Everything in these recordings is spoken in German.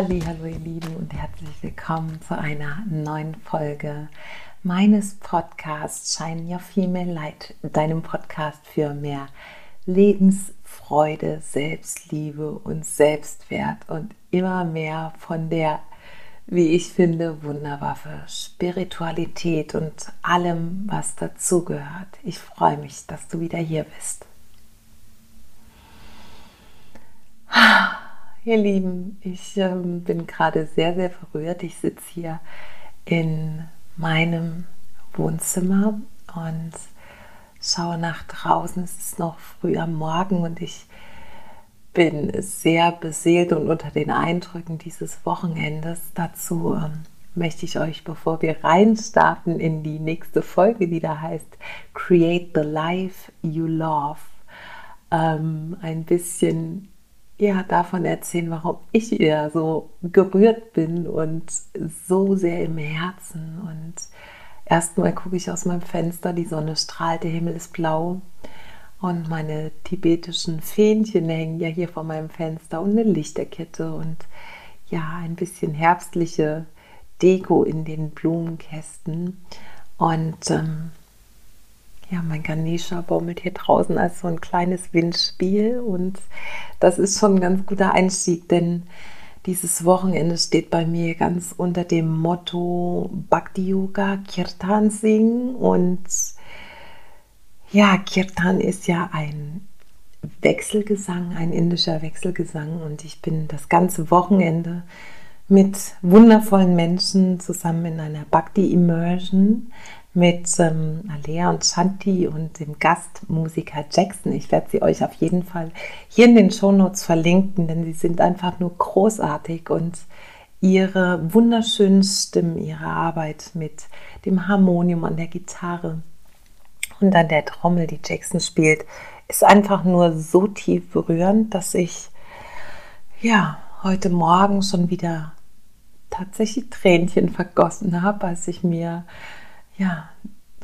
Hallo, ihr Lieben und herzlich willkommen zu einer neuen Folge meines Podcasts Shine Your Female Light, deinem Podcast für mehr Lebensfreude, Selbstliebe und Selbstwert und immer mehr von der, wie ich finde, Wunderwaffe, Spiritualität und allem, was dazugehört. Ich freue mich, dass du wieder hier bist. Ihr Lieben, ich ähm, bin gerade sehr, sehr verrührt. Ich sitze hier in meinem Wohnzimmer und schaue nach draußen. Es ist noch früh am Morgen und ich bin sehr beseelt und unter den Eindrücken dieses Wochenendes. Dazu ähm, möchte ich euch, bevor wir reinstarten in die nächste Folge, die da heißt Create the Life You Love, ähm, ein bisschen ja, davon erzählen, warum ich ja so gerührt bin und so sehr im Herzen. Und erstmal gucke ich aus meinem Fenster, die Sonne strahlt, der Himmel ist blau. Und meine tibetischen Fähnchen hängen ja hier vor meinem Fenster und eine Lichterkette und ja, ein bisschen herbstliche Deko in den Blumenkästen. Und ähm, ja, mein Ganesha baumelt hier draußen als so ein kleines Windspiel und das ist schon ein ganz guter Einstieg, denn dieses Wochenende steht bei mir ganz unter dem Motto Bhakti Yoga Kirtan singen und ja, Kirtan ist ja ein Wechselgesang, ein indischer Wechselgesang und ich bin das ganze Wochenende mit wundervollen Menschen zusammen in einer Bhakti Immersion mit ähm, Alea und Shanti und dem Gastmusiker Jackson. Ich werde sie euch auf jeden Fall hier in den Shownotes verlinken, denn sie sind einfach nur großartig und ihre wunderschönen Stimmen, ihre Arbeit mit dem Harmonium an der Gitarre und an der Trommel, die Jackson spielt, ist einfach nur so tief berührend, dass ich ja heute Morgen schon wieder tatsächlich Tränchen vergossen habe, als ich mir ja,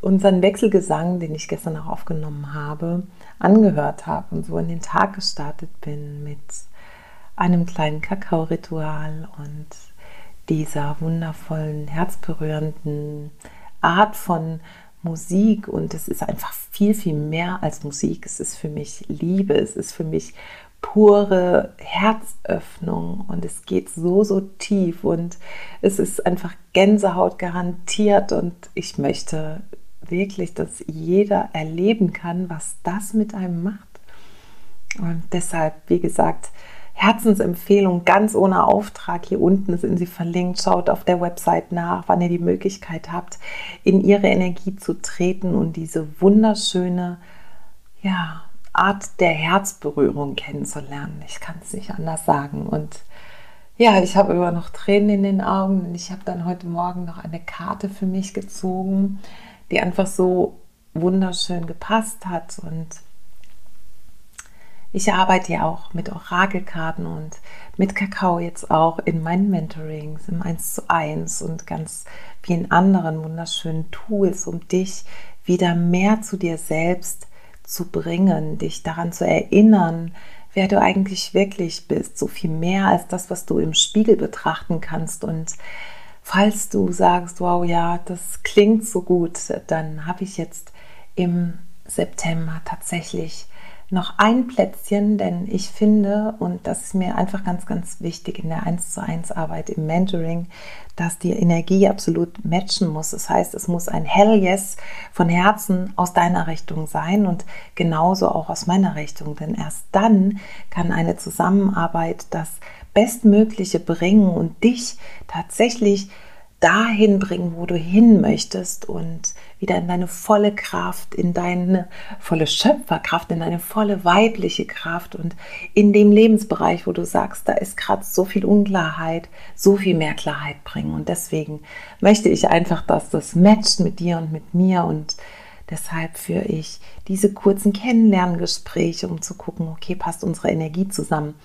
unseren Wechselgesang, den ich gestern auch aufgenommen habe, angehört habe und so in den Tag gestartet bin mit einem kleinen Kakao-Ritual und dieser wundervollen, herzberührenden Art von Musik. Und es ist einfach viel, viel mehr als Musik. Es ist für mich Liebe, es ist für mich pure Herzöffnung und es geht so, so tief und es ist einfach Gänsehaut garantiert und ich möchte wirklich, dass jeder erleben kann, was das mit einem macht. Und deshalb, wie gesagt, Herzensempfehlung ganz ohne Auftrag. Hier unten sind sie verlinkt. Schaut auf der Website nach, wann ihr die Möglichkeit habt, in ihre Energie zu treten und diese wunderschöne, ja, Art der Herzberührung kennenzulernen. Ich kann es nicht anders sagen. Und ja, ich habe immer noch Tränen in den Augen und ich habe dann heute Morgen noch eine Karte für mich gezogen, die einfach so wunderschön gepasst hat. Und ich arbeite ja auch mit Orakelkarten und mit Kakao jetzt auch in meinen Mentorings, im 1 zu 1 und ganz vielen anderen wunderschönen Tools, um dich wieder mehr zu dir selbst zu bringen, dich daran zu erinnern, wer du eigentlich wirklich bist, so viel mehr als das, was du im Spiegel betrachten kannst. Und falls du sagst, wow, ja, das klingt so gut, dann habe ich jetzt im September tatsächlich noch ein Plätzchen, denn ich finde, und das ist mir einfach ganz, ganz wichtig in der 1 zu 1 Arbeit im Mentoring, dass die Energie absolut matchen muss. Das heißt, es muss ein Hell Yes von Herzen aus deiner Richtung sein und genauso auch aus meiner Richtung, denn erst dann kann eine Zusammenarbeit das Bestmögliche bringen und dich tatsächlich dahin bringen, wo du hin möchtest und wieder in deine volle Kraft, in deine volle Schöpferkraft, in deine volle weibliche Kraft und in dem Lebensbereich, wo du sagst, da ist gerade so viel Unklarheit, so viel mehr Klarheit bringen. Und deswegen möchte ich einfach, dass das matcht mit dir und mit mir und Deshalb führe ich diese kurzen Kennenlerngespräche, um zu gucken, okay, passt unsere Energie zusammen.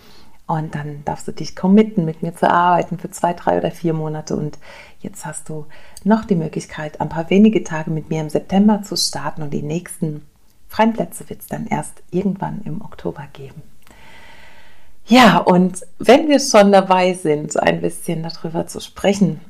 Und dann darfst du dich committen, mit mir zu arbeiten für zwei, drei oder vier Monate. Und jetzt hast du noch die Möglichkeit, ein paar wenige Tage mit mir im September zu starten. Und die nächsten freien Plätze wird es dann erst irgendwann im Oktober geben. Ja, und wenn wir schon dabei sind, ein bisschen darüber zu sprechen,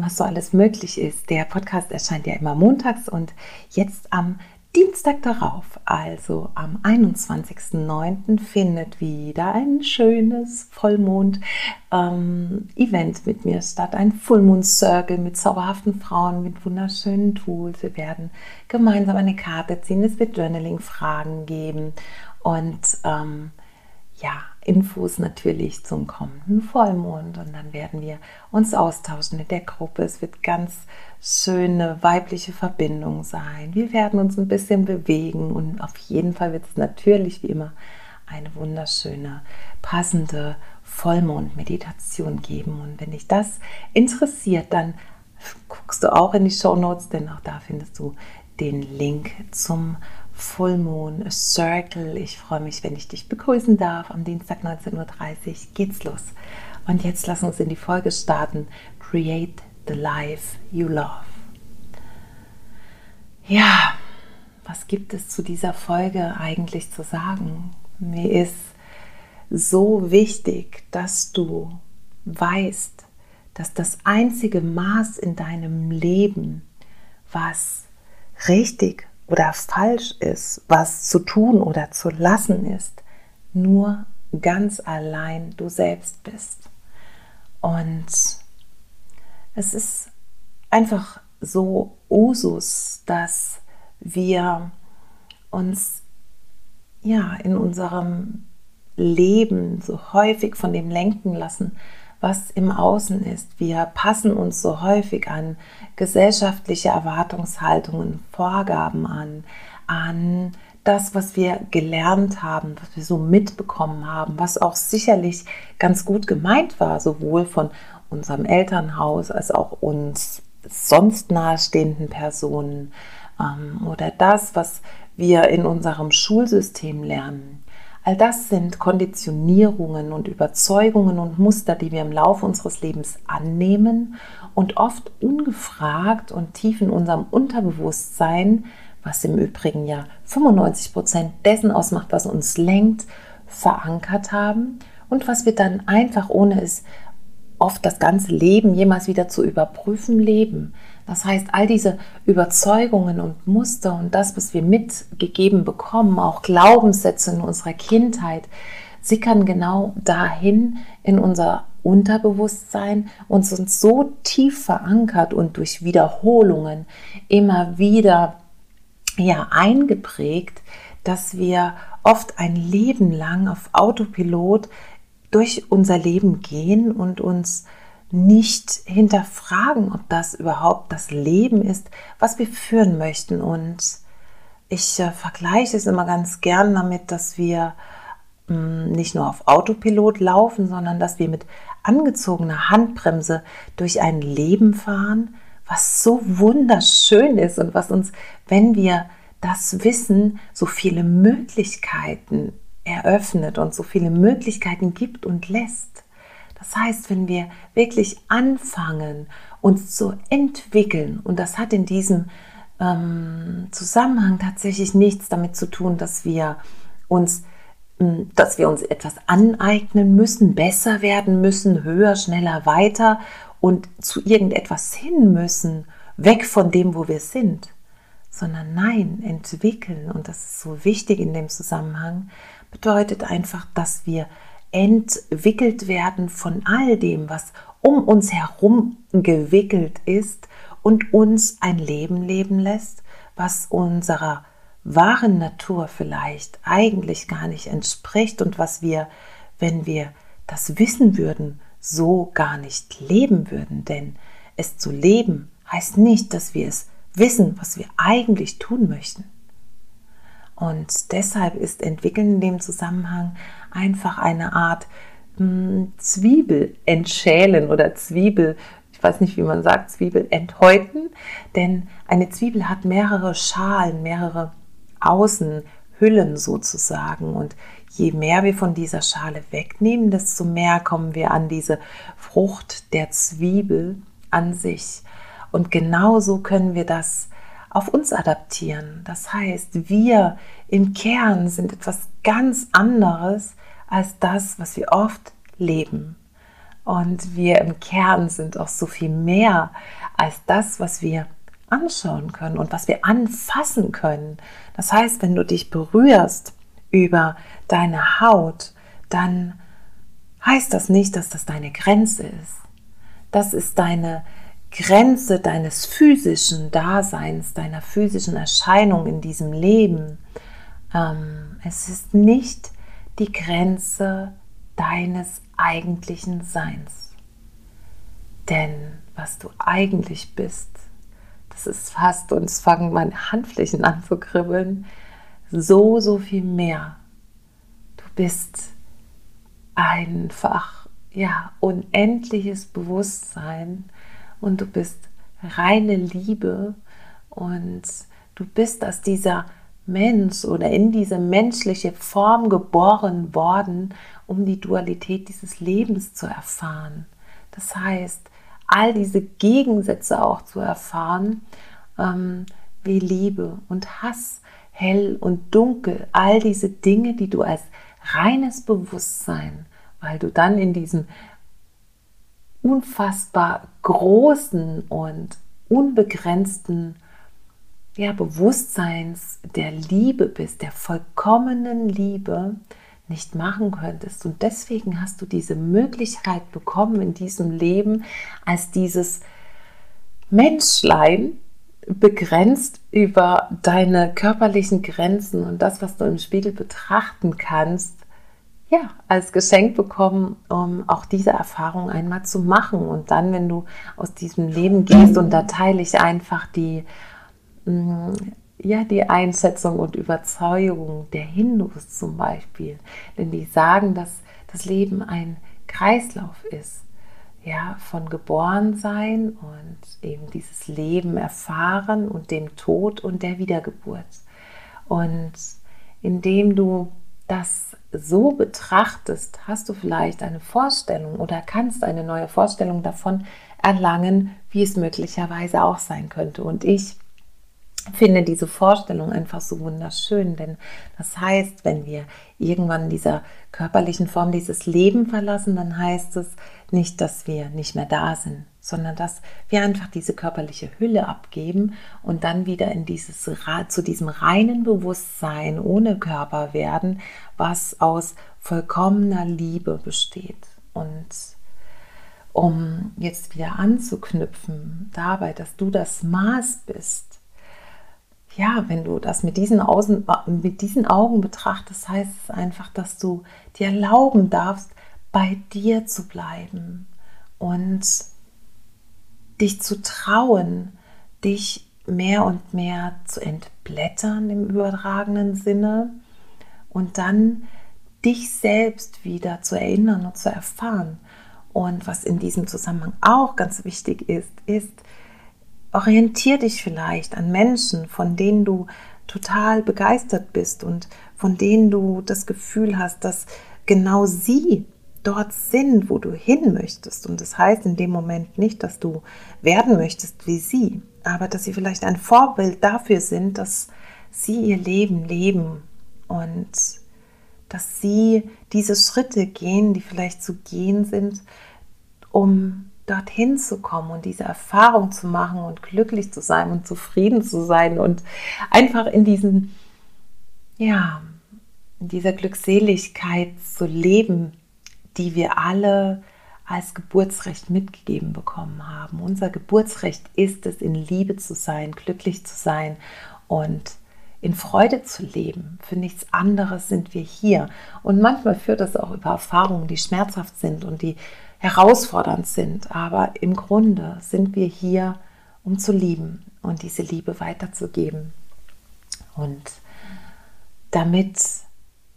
was so alles möglich ist. Der Podcast erscheint ja immer montags und jetzt am Dienstag darauf, also am 21.09., findet wieder ein schönes Vollmond-Event ähm, mit mir statt. Ein Fullmoon-Circle mit zauberhaften Frauen, mit wunderschönen Tools. Wir werden gemeinsam eine Karte ziehen. Es wird Journaling-Fragen geben und ähm, ja, Infos natürlich zum kommenden Vollmond und dann werden wir uns austauschen in der Gruppe. Es wird ganz schöne weibliche Verbindung sein. Wir werden uns ein bisschen bewegen und auf jeden Fall wird es natürlich wie immer eine wunderschöne, passende Vollmond-Meditation geben. Und wenn dich das interessiert, dann guckst du auch in die Show Notes, denn auch da findest du den Link zum Full Circle. Ich freue mich, wenn ich dich begrüßen darf. Am Dienstag 19.30 Uhr geht's los. Und jetzt lass uns in die Folge starten. Create the life you love. Ja, was gibt es zu dieser Folge eigentlich zu sagen? Mir ist so wichtig, dass du weißt, dass das einzige Maß in deinem Leben, was richtig oder falsch ist, was zu tun oder zu lassen ist, nur ganz allein du selbst bist. Und es ist einfach so Usus, dass wir uns ja in unserem Leben so häufig von dem lenken lassen, was im Außen ist. Wir passen uns so häufig an gesellschaftliche Erwartungshaltungen, Vorgaben an, an das, was wir gelernt haben, was wir so mitbekommen haben, was auch sicherlich ganz gut gemeint war, sowohl von unserem Elternhaus als auch uns sonst nahestehenden Personen ähm, oder das, was wir in unserem Schulsystem lernen. All das sind Konditionierungen und Überzeugungen und Muster, die wir im Laufe unseres Lebens annehmen und oft ungefragt und tief in unserem Unterbewusstsein, was im Übrigen ja 95 Prozent dessen ausmacht, was uns lenkt, verankert haben und was wir dann einfach, ohne es oft das ganze Leben jemals wieder zu überprüfen, leben. Das heißt, all diese Überzeugungen und Muster und das, was wir mitgegeben bekommen, auch Glaubenssätze in unserer Kindheit, sickern genau dahin in unser Unterbewusstsein und sind so tief verankert und durch Wiederholungen immer wieder ja eingeprägt, dass wir oft ein Leben lang auf Autopilot durch unser Leben gehen und uns nicht hinterfragen, ob das überhaupt das Leben ist, was wir führen möchten. Und ich äh, vergleiche es immer ganz gern damit, dass wir mh, mm, nicht nur auf Autopilot laufen, sondern dass wir mit angezogener Handbremse durch ein Leben fahren, was so wunderschön ist und was uns, wenn wir das wissen, so viele Möglichkeiten eröffnet und so viele Möglichkeiten gibt und lässt. Das heißt, wenn wir wirklich anfangen, uns zu entwickeln, und das hat in diesem ähm, Zusammenhang tatsächlich nichts damit zu tun, dass wir uns hm, dass wir uns etwas aneignen müssen, besser werden müssen, höher, schneller, weiter und zu irgendetwas hin müssen, weg von dem, wo wir sind, sondern nein, entwickeln, und das ist so wichtig in dem Zusammenhang, bedeutet einfach, dass wir entwickelt werden von all dem, was um uns herum gewickelt ist und uns ein Leben leben lässt, was unserer wahren Natur vielleicht eigentlich gar nicht entspricht und was wir, wenn wir das wissen würden, so gar nicht leben würden. Denn es zu leben heißt nicht, dass wir es wissen, was wir eigentlich tun möchten. Und deshalb ist Entwickeln in dem Zusammenhang einfach eine Art mh, hm, Zwiebel entschälen oder Zwiebel, ich weiß nicht, wie man sagt, Zwiebel enthäuten. Denn eine Zwiebel hat mehrere Schalen, mehrere Außenhüllen sozusagen. Und je mehr wir von dieser Schale wegnehmen, desto mehr kommen wir an diese Frucht der Zwiebel an sich. Und genauso können wir das auf uns adaptieren. Das heißt, wir im Kern sind etwas ganz anderes als das, was wir oft leben. Und wir im Kern sind auch so viel mehr als das, was wir anschauen können und was wir anfassen können. Das heißt, wenn du dich berührst über deine Haut, dann heißt das nicht, dass das deine Grenze ist. Das ist deine Grenze deines physischen Daseins, deiner physischen Erscheinung in diesem Leben. Ähm, es ist nicht die Grenze deines eigentlichen Seins. Denn was du eigentlich bist, das ist fast, und es fangen meine Handflächen an zu kribbeln, so, so viel mehr. Du bist einfach, ja, unendliches Bewusstsein und du bist reine Liebe und du bist aus dieser Mensch oder in diese menschliche Form geboren worden, um die Dualität dieses Lebens zu erfahren. Das heißt, all diese Gegensätze auch zu erfahren, ähm, wie Liebe und Hass, hell und dunkel, all diese Dinge, die du als reines Bewusstsein, weil du dann in diesem unfassbar großen und unbegrenzten ja, Bewusstseins der Liebe bist, der vollkommenen Liebe, nicht machen könntest. Und deswegen hast du diese Möglichkeit bekommen in diesem Leben, als dieses Menschlein begrenzt über deine körperlichen Grenzen und das, was du im Spiegel betrachten kannst, ja, als Geschenk bekommen, um auch diese Erfahrung einmal zu machen. Und dann, wenn du aus diesem Leben gehst, und da teile ich einfach die, mm, ja, die Einschätzung und Überzeugung der Hindus zum Beispiel. Denn die sagen, dass das Leben ein Kreislauf ist. Ja, von geboren sein und eben dieses Leben erfahren und dem Tod und der Wiedergeburt. Und indem du das so betrachtest, hast du vielleicht eine Vorstellung oder kannst eine neue Vorstellung davon erlangen, wie es möglicherweise auch sein könnte. Und ich finde diese Vorstellung einfach so wunderschön, denn das heißt, wenn wir irgendwann dieser körperlichen Form dieses Leben verlassen, dann heißt es nicht, dass wir nicht mehr da sind, sondern dass wir einfach diese körperliche Hülle abgeben und dann wieder in dieses zu diesem reinen Bewusstsein ohne Körper werden, was aus vollkommener Liebe besteht. Und um jetzt wieder anzuknüpfen dabei, dass du das Maß bist, ja, wenn du das mit diesen, Außen, mit diesen Augen betrachtest, heißt es einfach, dass du dir erlauben darfst, bei dir zu bleiben und dich zu trauen, dich mehr und mehr zu entblättern im übertragenen Sinne und dann dich selbst wieder zu erinnern und zu erfahren. Und was in diesem Zusammenhang auch ganz wichtig ist, ist, orientier dich vielleicht an Menschen, von denen du total begeistert bist und von denen du das Gefühl hast, dass genau sie dort sind, wo du hin möchtest. Und das heißt in dem Moment nicht, dass du werden möchtest wie sie, aber dass sie vielleicht ein Vorbild dafür sind, dass sie ihr Leben leben und dass sie diese Schritte gehen, die vielleicht zu gehen sind, um dorthin zu kommen und diese Erfahrung zu machen und glücklich zu sein und zufrieden zu sein und einfach in diesen, ja, in dieser Glückseligkeit zu leben, die wir alle als Geburtsrecht mitgegeben bekommen haben. Unser Geburtsrecht ist es, in Liebe zu sein, glücklich zu sein und in Freude zu leben. Für nichts anderes sind wir hier. Und manchmal führt das auch über Erfahrungen, die schmerzhaft sind und die herausfordernd sind. Aber im Grunde sind wir hier, um zu lieben und diese Liebe weiterzugeben. Und damit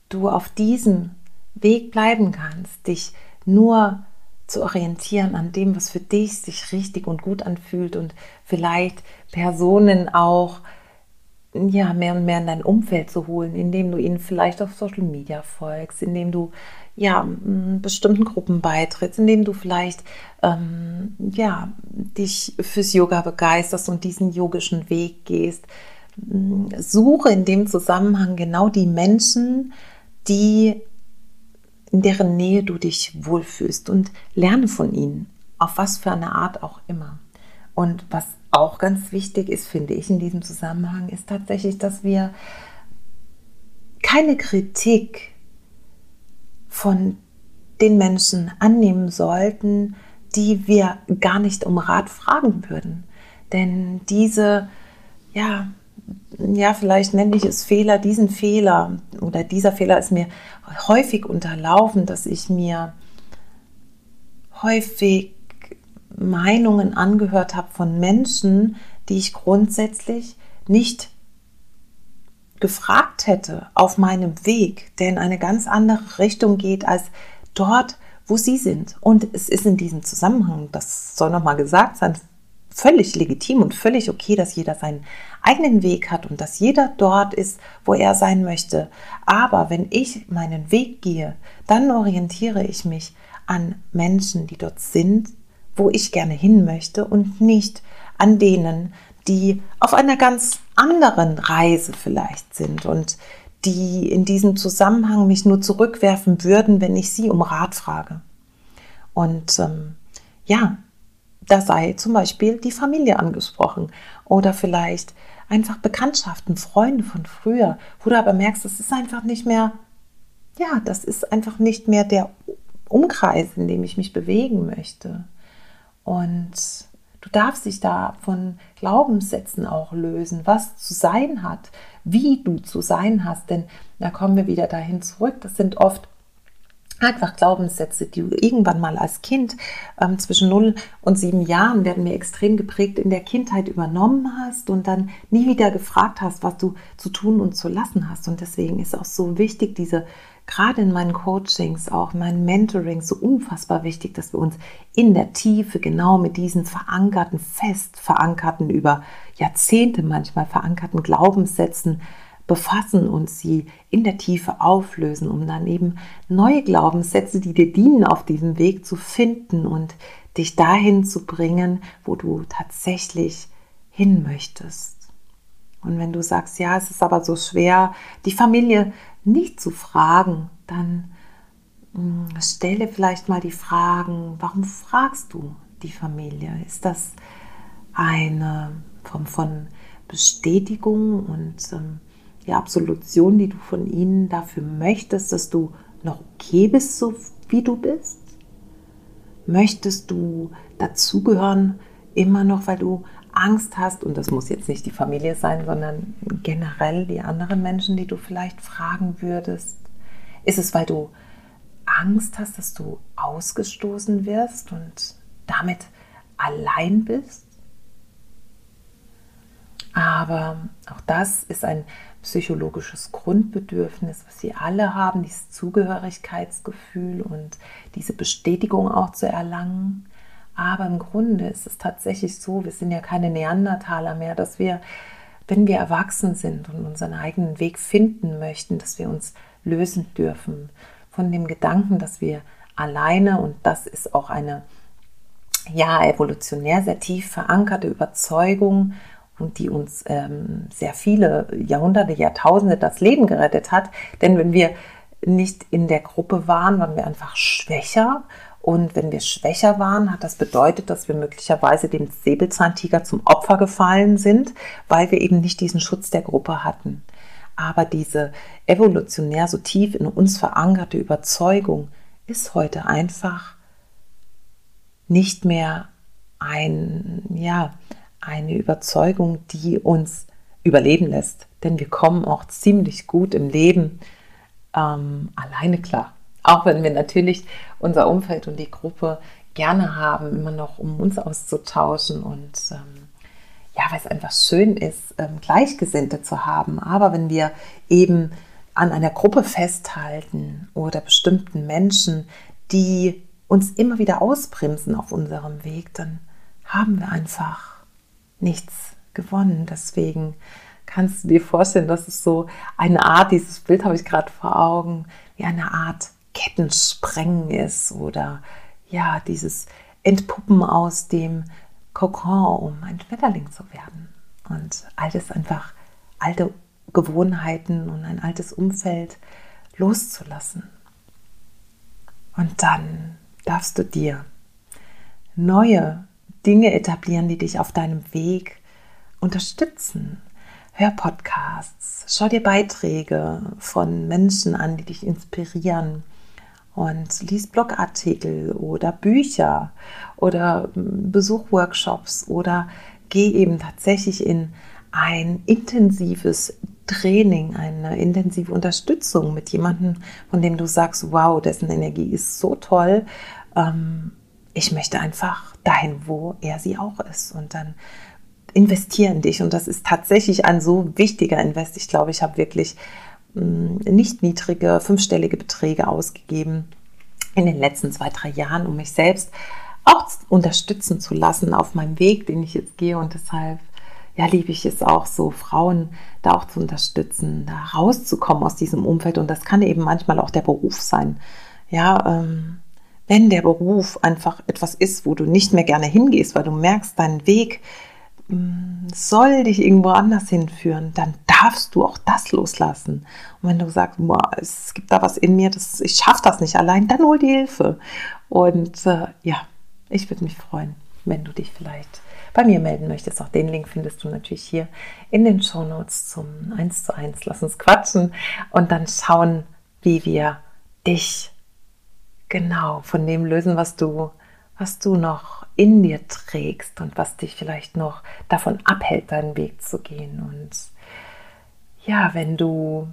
du auf diesem Weg bleiben kannst, dich nur zu orientieren an dem, was für dich sich richtig und gut anfühlt und vielleicht Personen auch ja, mehr und mehr in dein Umfeld zu holen, indem du ihnen vielleicht auf Social Media folgst, indem du ja, bestimmten Gruppen beitrittst, indem du vielleicht ähm, ja, dich fürs Yoga begeisterst und diesen yogischen Weg gehst. Suche in dem Zusammenhang genau die Menschen, die in deren Nähe du dich wohlfühlst und lerne von ihnen, auf was für eine Art auch immer. Und was auch ganz wichtig ist, finde ich in diesem Zusammenhang, ist tatsächlich, dass wir keine Kritik von den Menschen annehmen sollten, die wir gar nicht um Rat fragen würden. Denn diese, ja, ja, vielleicht nenne ich es Fehler, diesen Fehler oder dieser Fehler ist mir häufig unterlaufen, dass ich mir häufig Meinungen angehört habe von Menschen, die ich grundsätzlich nicht gefragt hätte auf meinem Weg, der in eine ganz andere Richtung geht als dort, wo sie sind. Und es ist in diesem Zusammenhang, das soll nochmal gesagt sein, völlig legitim und völlig okay, dass jeder seinen eigenen Weg hat und dass jeder dort ist, wo er sein möchte. Aber wenn ich meinen Weg gehe, dann orientiere ich mich an Menschen, die dort sind, wo ich gerne hin möchte und nicht an denen, die auf einer ganz anderen Reise vielleicht sind und die in diesem Zusammenhang mich nur zurückwerfen würden, wenn ich sie um Rat frage. Und ähm, ja, da sei zum Beispiel die Familie angesprochen oder vielleicht einfach Bekanntschaften, Freunde von früher, wo du aber merkst, das ist einfach nicht mehr, ja, das ist einfach nicht mehr der Umkreis, in dem ich mich bewegen möchte. Und du darfst dich da von Glaubenssätzen auch lösen, was zu sein hat, wie du zu sein hast, denn da kommen wir wieder dahin zurück. Das sind oft einfach Glaubenssätze, die du irgendwann mal als Kind ähm, zwischen 0 und 7 Jahren werden mir extrem geprägt in der Kindheit übernommen hast und dann nie wieder gefragt hast, was du zu tun und zu lassen hast. Und deswegen ist auch so wichtig, diese gerade in meinen Coachings, auch in meinen Mentorings, so unfassbar wichtig, dass wir uns in der Tiefe genau mit diesen verankerten, fest verankerten, über Jahrzehnte manchmal verankerten Glaubenssätzen befassen und sie in der Tiefe auflösen, um dann eben neue Glaubenssätze, die dir dienen, auf diesem Weg zu finden und dich dahin zu bringen, wo du tatsächlich hin möchtest. Und wenn du sagst, ja, es ist aber so schwer, die Familie nicht zu fragen, dann hm, stelle vielleicht mal die Fragen, warum fragst du die Familie? Ist das eine Form von Bestätigung und ähm, die Absolution, die du von ihnen dafür möchtest, dass du noch okay bist, so wie du bist? Möchtest du dazugehören, immer noch, weil du Angst hast, und das muss jetzt nicht die Familie sein, sondern generell die anderen Menschen, die du vielleicht fragen würdest? Ist es, weil du Angst hast, dass du ausgestoßen wirst und damit allein bist? Aber auch das ist ein psychologisches Grundbedürfnis, was wir alle haben, dieses Zugehörigkeitsgefühl und diese Bestätigung auch zu erlangen. Aber im Grunde ist es tatsächlich so, wir sind ja keine Neandertaler mehr, dass wir, wenn wir erwachsen sind und unseren eigenen Weg finden möchten, dass wir uns lösen dürfen von dem Gedanken, dass wir alleine, und das ist auch eine ja, evolutionär sehr tief verankerte Überzeugung und die uns ähm, sehr viele Jahrhunderte, Jahrtausende das Leben gerettet hat. Denn wenn wir nicht in der Gruppe waren, waren wir einfach schwächer. Und wenn wir schwächer waren, hat das bedeutet, dass wir möglicherweise dem Säbelzahntiger zum Opfer gefallen sind, weil wir eben nicht diesen Schutz der Gruppe hatten. Aber diese evolutionär so tief in uns verankerte Überzeugung ist heute einfach nicht mehr ein, ja, eine Überzeugung, die uns überleben lässt. Denn wir kommen auch ziemlich gut im Leben ähm, alleine klar. Auch wenn wir natürlich unser Umfeld und die Gruppe gerne haben, immer noch um uns auszutauschen und ähm, ja, weil es einfach schön ist, ähm, Gleichgesinnte zu haben. Aber wenn wir eben an einer Gruppe festhalten oder bestimmten Menschen, die uns immer wieder ausbremsen auf unserem Weg, dann haben wir einfach nichts gewonnen. Deswegen kannst du dir vorstellen, dass es so eine Art, dieses Bild habe ich gerade vor Augen, wie eine Art Kettensprengen ist oder ja, dieses Entpuppen aus dem Kokon, um ein Schmetterling zu werden. Und all das einfach alte Gewohnheiten und ein altes Umfeld loszulassen. Und dann darfst du dir neue Dinge etablieren, die dich auf deinem Weg unterstützen. Hör Podcasts, schau dir Beiträge von Menschen an, die dich inspirieren und lies Blogartikel oder Bücher oder hm, besuch Workshops oder geh eben tatsächlich in ein intensives Training, eine intensive Unterstützung mit jemandem, von dem du sagst, wow, dessen Energie ist so toll. Ähm, ich möchte einfach dahin, wo er sie auch ist. Und dann investiere in dich. Und das ist tatsächlich ein so wichtiger Invest. Ich glaube, ich habe wirklich mm, nicht niedrige, fünfstellige Beträge ausgegeben in den letzten zwei, drei Jahren, um mich selbst auch unterstützen zu lassen auf meinem Weg, den ich jetzt gehe. Und deshalb ja, liebe ich es auch so, Frauen da auch zu unterstützen, da rauszukommen aus diesem Umfeld. Und das kann eben manchmal auch der Beruf sein. Ja, ähm, wenn der Beruf einfach etwas ist, wo du nicht mehr gerne hingehst, weil du merkst, dein Weg mm, soll dich irgendwo anders hinführen, dann darfst du auch das loslassen. Und wenn du sagst, boah, es gibt da was in mir, das, ich schaffe das nicht allein, dann hol die Hilfe. Und äh, ja, ich würde mich freuen, wenn du dich vielleicht bei mir melden möchtest. Auch den Link findest du natürlich hier in den Show Notes zum 1 zu 1. Lass uns quatschen und dann schauen, wie wir dich genau von dem lösen, was du, was du noch in dir trägst und was dich vielleicht noch davon abhält, deinen Weg zu gehen. Und ja, wenn du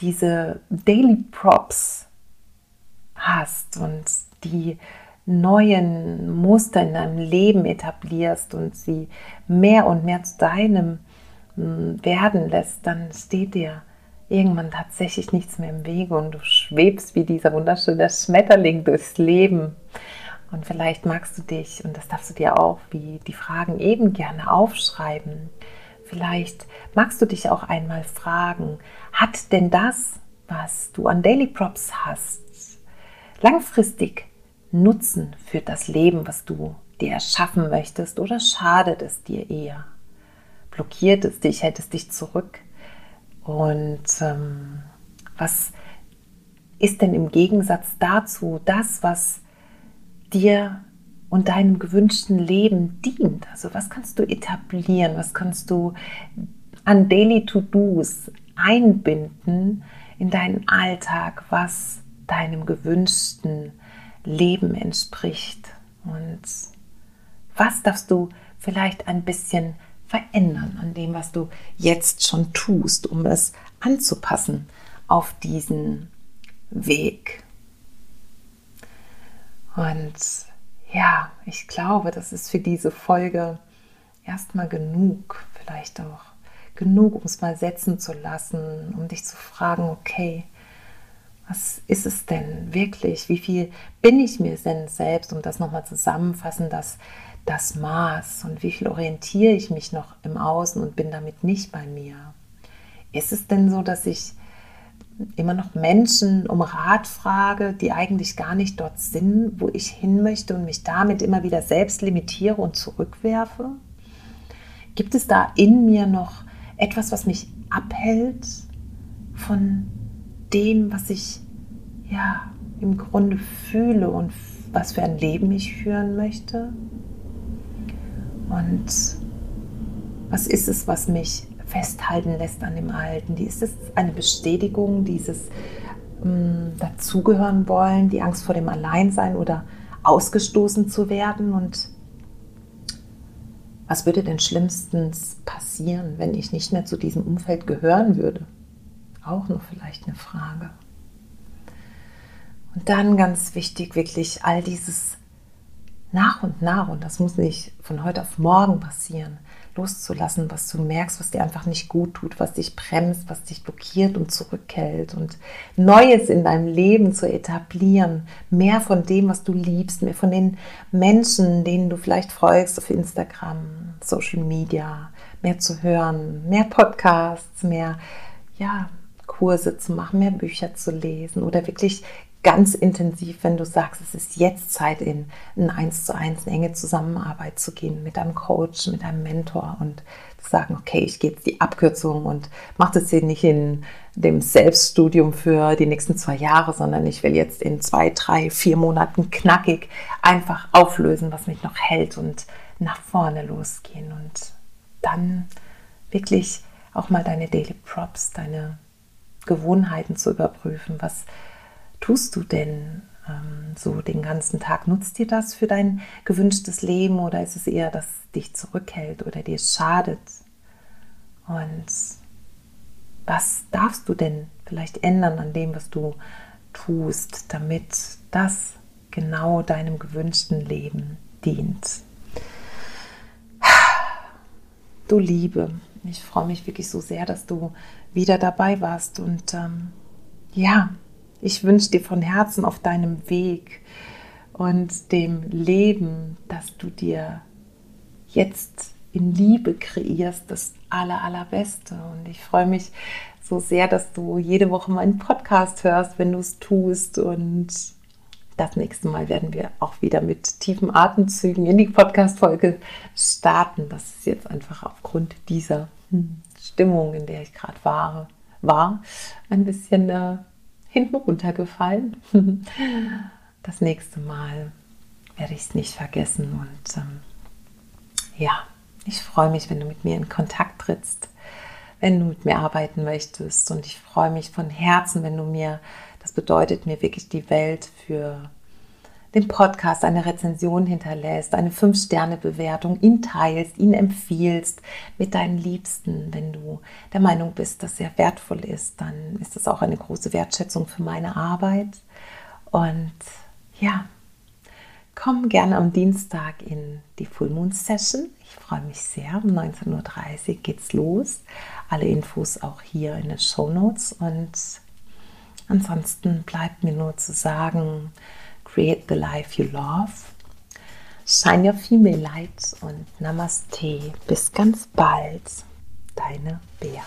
diese Daily Props hast und die neuen Muster in deinem Leben etablierst und sie mehr und mehr zu deinem hm, werden lässt, dann steht dir irgendwann tatsächlich nichts mehr im Wege und du schwebst wie dieser wunderschöne Schmetterling durchs Leben. Und vielleicht magst du dich, und das darfst du dir auch, wie die Fragen eben gerne aufschreiben. Vielleicht magst du dich auch einmal fragen, hat denn das, was du an Daily Props hast, langfristig Nutzen für das Leben, was du dir erschaffen möchtest, oder schadet es dir eher? Blockiert es dich, hält es dich zurück? Und ähm, was ist denn im Gegensatz dazu das, was dir und deinem gewünschten Leben dient? Also was kannst du etablieren? Was kannst du an Daily To-Dos einbinden in deinen Alltag, was deinem gewünschten Leben entspricht. Und was darfst du vielleicht ein bisschen verändern an dem, was du jetzt schon tust, um es anzupassen auf diesen Weg. Und ja, ich glaube, das ist für diese Folge erstmal genug, vielleicht auch genug, um es mal setzen zu lassen, um dich zu fragen, okay, was ist es denn wirklich? Wie viel bin ich mir denn selbst? Um das nochmal zusammenfassen, dass das Maß und wie viel orientiere ich mich noch im Außen und bin damit nicht bei mir? Ist es denn so, dass ich immer noch Menschen um Rat frage, die eigentlich gar nicht dort sind, wo ich hin möchte und mich damit immer wieder selbst limitiere und zurückwerfe? Gibt es da in mir noch etwas, was mich abhält von dem, was ich ja im Grunde fühle und was für ein Leben ich führen möchte. Und was ist es, was mich festhalten lässt an dem Alten? Ist es eine Bestätigung dieses ähm, dazugehören wollen, die Angst vor dem Alleinsein oder ausgestoßen zu werden? Und was würde denn schlimmstens passieren, wenn ich nicht mehr zu diesem Umfeld gehören würde? Auch noch vielleicht eine Frage. Und dann ganz wichtig, wirklich all dieses nach und nach, und das muss nicht von heute auf morgen passieren, loszulassen, was du merkst, was dir einfach nicht gut tut, was dich bremst, was dich blockiert und zurückhält und Neues in deinem Leben zu etablieren, mehr von dem, was du liebst, mehr von den Menschen, denen du vielleicht folgst auf Instagram, Social Media, mehr zu hören, mehr Podcasts, mehr ja, Kurse zu machen, mehr Bücher zu lesen oder wirklich ganz intensiv, wenn du sagst, es ist jetzt Zeit, in ein eins zu eins, eine enge Zusammenarbeit zu gehen mit einem Coach, mit einem Mentor und sagen, okay, ich gehe jetzt die Abkürzung und mache das hier nicht in dem Selbststudium für die nächsten zwei Jahre, sondern ich will jetzt in zwei, drei, vier Monaten knackig einfach auflösen, was mich noch hält und nach vorne losgehen und dann wirklich auch mal deine Daily Props, deine Gewohnheiten zu überprüfen. Was tust du denn ähm, so den ganzen Tag? Nutzt dir das für dein gewünschtes Leben oder ist es eher, dass dich zurückhält oder dir schadet? Und was darfst du denn vielleicht ändern an dem, was du tust, damit das genau deinem gewünschten Leben dient? Du Liebe, ich freue mich wirklich so sehr, dass du wieder dabei warst und ähm, ja, ich wünsche dir von Herzen auf deinem Weg und dem Leben, dass du dir jetzt in Liebe kreierst, das aller, allerbeste. Und ich freue mich so sehr, dass du jede Woche meinen Podcast hörst, wenn du es tust. Und das nächste Mal werden wir auch wieder mit tiefen Atemzügen in die Podcast-Folge starten. Das ist jetzt einfach aufgrund dieser hm, Stimmung, in der ich gerade war, war, ein bisschen äh, hinten runtergefallen. Das nächste Mal werde ich es nicht vergessen und ähm, ja, ich freue mich, wenn du mit mir in Kontakt trittst, wenn du mit mir arbeiten möchtest und ich freue mich von Herzen, wenn du mir, das bedeutet mir wirklich die Welt für den Podcast eine Rezension hinterlässt, eine 5-Sterne-Bewertung, ihn teilst, ihn empfiehlst mit deinen Liebsten. Wenn du der Meinung bist, dass er wertvoll ist, dann ist das auch eine große Wertschätzung für meine Arbeit. Und ja, komm gerne am Dienstag in die Full Moon Session. Ich freue mich sehr. Um 19.30 Uhr geht's los. Alle Infos auch hier in den Show Notes. Und ansonsten bleibt mir nur zu sagen, Create the Life You Love. Shine Your Female Light und Namaste. Bis ganz bald. Deine Bea.